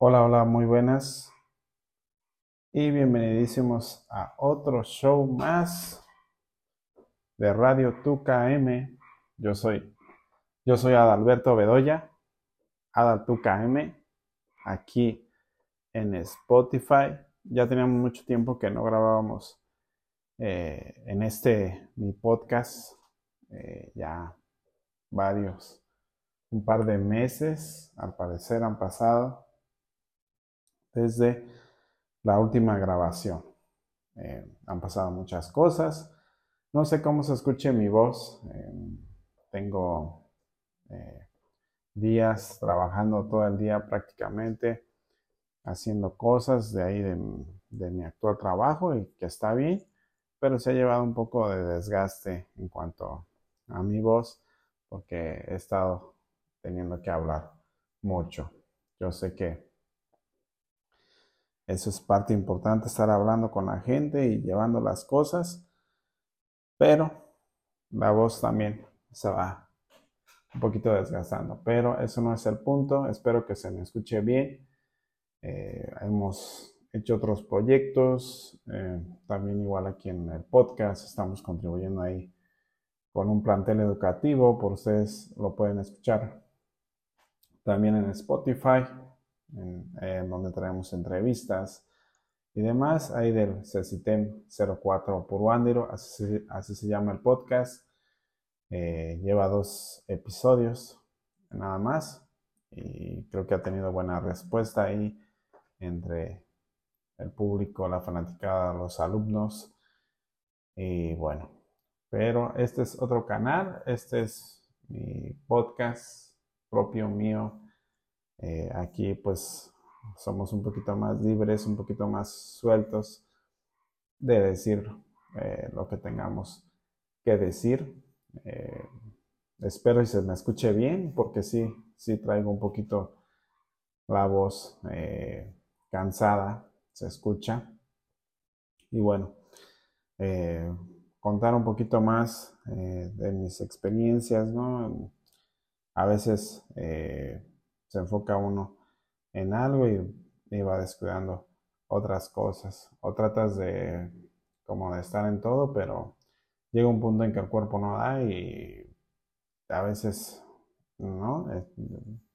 Hola, hola, muy buenas y bienvenidísimos a otro show más de Radio Tuca M. Yo soy, yo soy Adalberto Bedoya, Adal Tuca M, aquí en Spotify. Ya teníamos mucho tiempo que no grabábamos eh, en este mi podcast, eh, ya varios, un par de meses, al parecer han pasado desde la última grabación. Eh, han pasado muchas cosas. No sé cómo se escuche mi voz. Eh, tengo eh, días trabajando todo el día prácticamente, haciendo cosas de ahí de, de, mi actual trabajo y que está bien, pero se ha llevado un poco de desgaste en cuanto a mi voz porque he estado teniendo que hablar mucho. Yo sé que eso es parte importante, estar hablando con la gente y llevando las cosas. Pero la voz también se va un poquito desgastando. Pero eso no es el punto. Espero que se me escuche bien. Eh, hemos hecho otros proyectos. Eh, también igual aquí en el podcast estamos contribuyendo ahí con un plantel educativo. Por ustedes lo pueden escuchar también en Spotify en, donde traemos entrevistas y demás. Ahí del CECITEM 04 por Wandero, así, así, se llama el podcast. Eh, lleva dos episodios nada más y creo que ha tenido buena respuesta ahí entre el público, la fanaticada, los alumnos. Y bueno, pero este es otro canal, este es mi podcast propio mío eh, aquí pues somos un poquito más libres, un poquito más sueltos de decir eh, lo que tengamos que decir. Eh, espero y se me escuche bien porque sí, sí traigo un poquito la voz cansada, se escucha. Y bueno, contar un poquito más de mis experiencias, ¿no? A veces se enfoca uno en algo y, va descuidando otras cosas. O tratas de como de estar en todo, pero llega un punto en que el cuerpo no da y a veces, ¿no?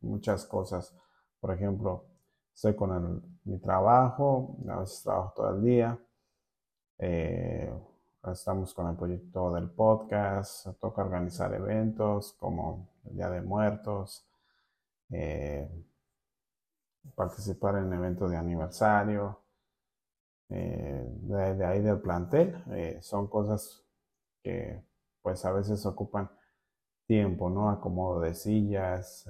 muchas cosas. Por ejemplo, estoy con mi trabajo, a veces trabajo todo el día. Eh, estamos con el proyecto del podcast, toca organizar eventos como el Día de Muertos, eh, participar en eventos de aniversario, eh, de, ahí del plantel, eh, son cosas que pues a veces ocupan tiempo, ¿no? Acomodo de sillas,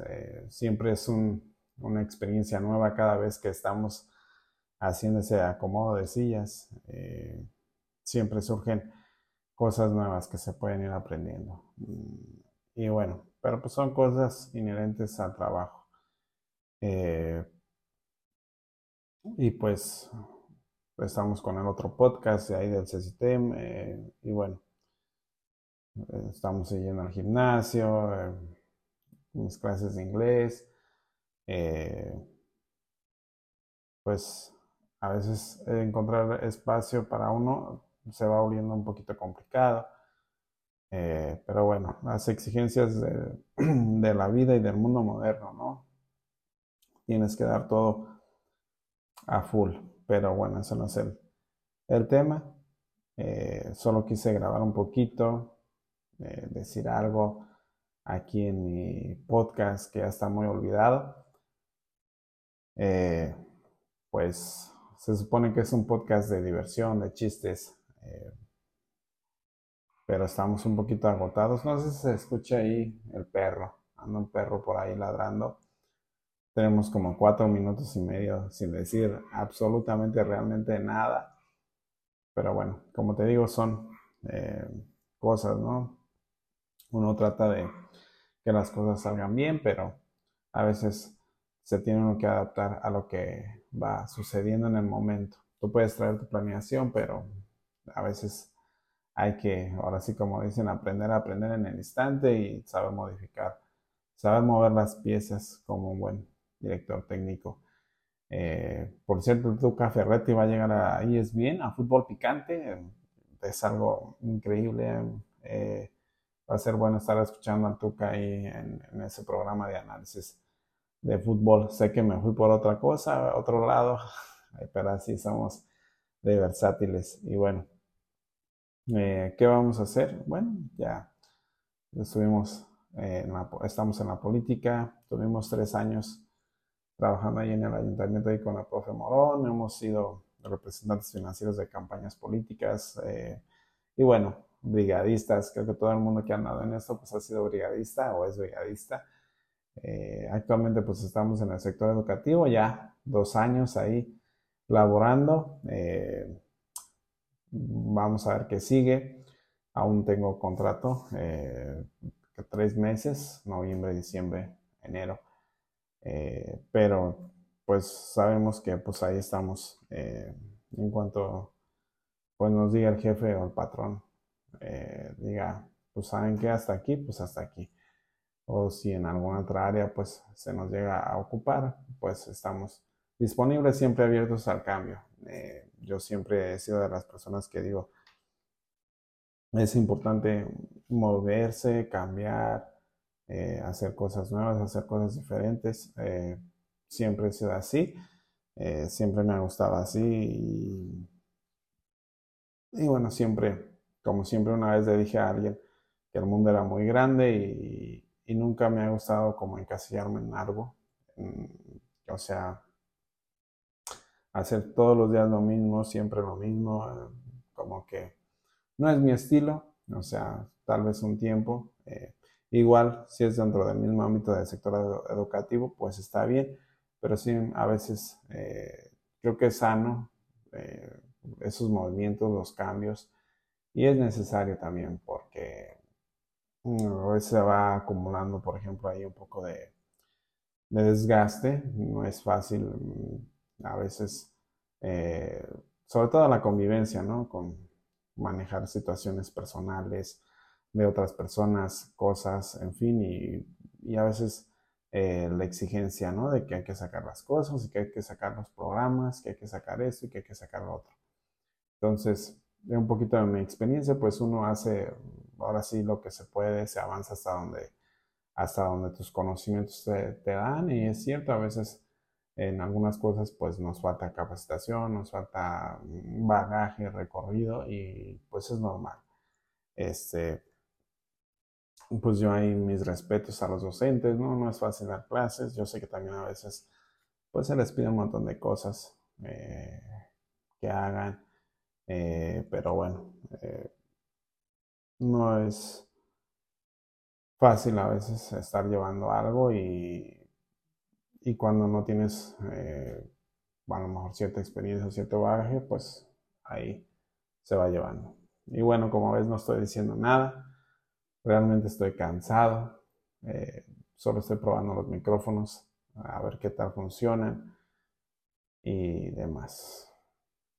siempre es una experiencia nueva cada vez que estamos haciendo ese acomodo de sillas, siempre surgen cosas nuevas que se pueden ir aprendiendo. Mm, y bueno, pero pues son cosas inherentes al trabajo. Eh, y pues estamos con el otro podcast ahí del CCTM eh, y bueno, eh, estamos siguiendo al gimnasio, mis clases de inglés, pues a veces encontrar espacio para uno se va volviendo un poquito complicado. Eh, pero bueno, las exigencias de, la vida y del mundo moderno, ¿no? Tienes que dar todo a full. Pero bueno, eso no es el, tema. Eh, solo quise grabar un poquito, eh, decir algo aquí en mi podcast que ya está muy olvidado. pues se supone que es un podcast de diversión, de chistes pero estamos un poquito agotados. No sé si se escucha ahí el perro, anda un perro por ahí ladrando. Tenemos como cuatro minutos y medio sin decir absolutamente realmente nada. Pero bueno, como te digo, son eh, cosas, ¿no? Uno trata de que las cosas salgan bien, pero a veces se tiene uno que adaptar a lo que va sucediendo en el momento. Tú puedes traer tu planeación, pero a veces hay que, ahora sí como dicen, aprender a aprender en el instante y saber modificar, saber mover las piezas como un buen director técnico. Eh, por cierto, Tuca Ferretti va a llegar a ESPN, a Fútbol Picante. Es algo increíble. Eh, va a ser bueno estar escuchando a Tuca ahí en, ese programa de análisis de fútbol. Sé que me fui por otra cosa, otro lado, pero así somos de versátiles. Y bueno, eh, ¿qué vamos a hacer? Bueno, ya estuvimos, estamos en la política, tuvimos tres años trabajando ahí en el ayuntamiento ahí con la profe Morón, hemos sido representantes financieros de campañas políticas eh, y bueno, brigadistas, creo que todo el mundo que ha andado en esto pues ha sido brigadista o es brigadista. Eh, actualmente pues estamos en el sector educativo, ya dos años ahí laborando. Eh, vamos a ver qué sigue. Aún tengo contrato, tres meses, noviembre, diciembre, enero. Eh, pero pues sabemos que pues ahí estamos eh, en cuanto pues nos diga el jefe o el patrón eh, diga pues saben que hasta aquí pues hasta aquí o si en alguna otra área pues se nos llega a ocupar pues estamos disponibles siempre abiertos al cambio yo siempre he sido de las personas que digo es importante moverse cambiar eh, hacer cosas nuevas, hacer cosas diferentes. Eh, siempre he sido así, eh, siempre me ha gustado así y, bueno, siempre, como siempre una vez le dije a alguien que el mundo era muy grande y, nunca me ha gustado como encasillarme en algo. o sea, hacer todos los días lo mismo, siempre lo mismo, como que no es mi estilo, o sea, tal vez un tiempo. Igual, si es dentro del mismo ámbito del sector educativo, pues está bien, pero sí a veces eh, creo que es sano eh, esos movimientos, los cambios, y es necesario también porque mm, a veces se va acumulando, por ejemplo, ahí un poco de, desgaste, no es fácil mm, a veces, eh, sobre todo la convivencia, ¿no? Con manejar situaciones personales, de otras personas, cosas, en fin, y, a veces eh, la exigencia, ¿no? De que hay que sacar las cosas y que hay que sacar los programas, que hay que sacar esto y que hay que sacar lo otro. Entonces, de un poquito de mi experiencia, pues uno hace ahora sí lo que se puede, se avanza hasta donde, hasta donde tus conocimientos te dan y es cierto, a veces en algunas cosas pues nos falta capacitación, nos falta bagaje, recorrido y pues es normal. Este, pues yo hay mis respetos a los docentes, ¿no? No es fácil dar clases, yo sé que también a veces pues se les pide un montón de cosas eh, que hagan, eh, pero bueno, eh, no es fácil a veces estar llevando algo y, y cuando no tienes a lo mejor cierta experiencia, cierto bagaje, pues ahí se va llevando. Y bueno, como ves no estoy diciendo nada Realmente estoy cansado. Eh, solo estoy probando los micrófonos a ver qué tal funcionan y demás.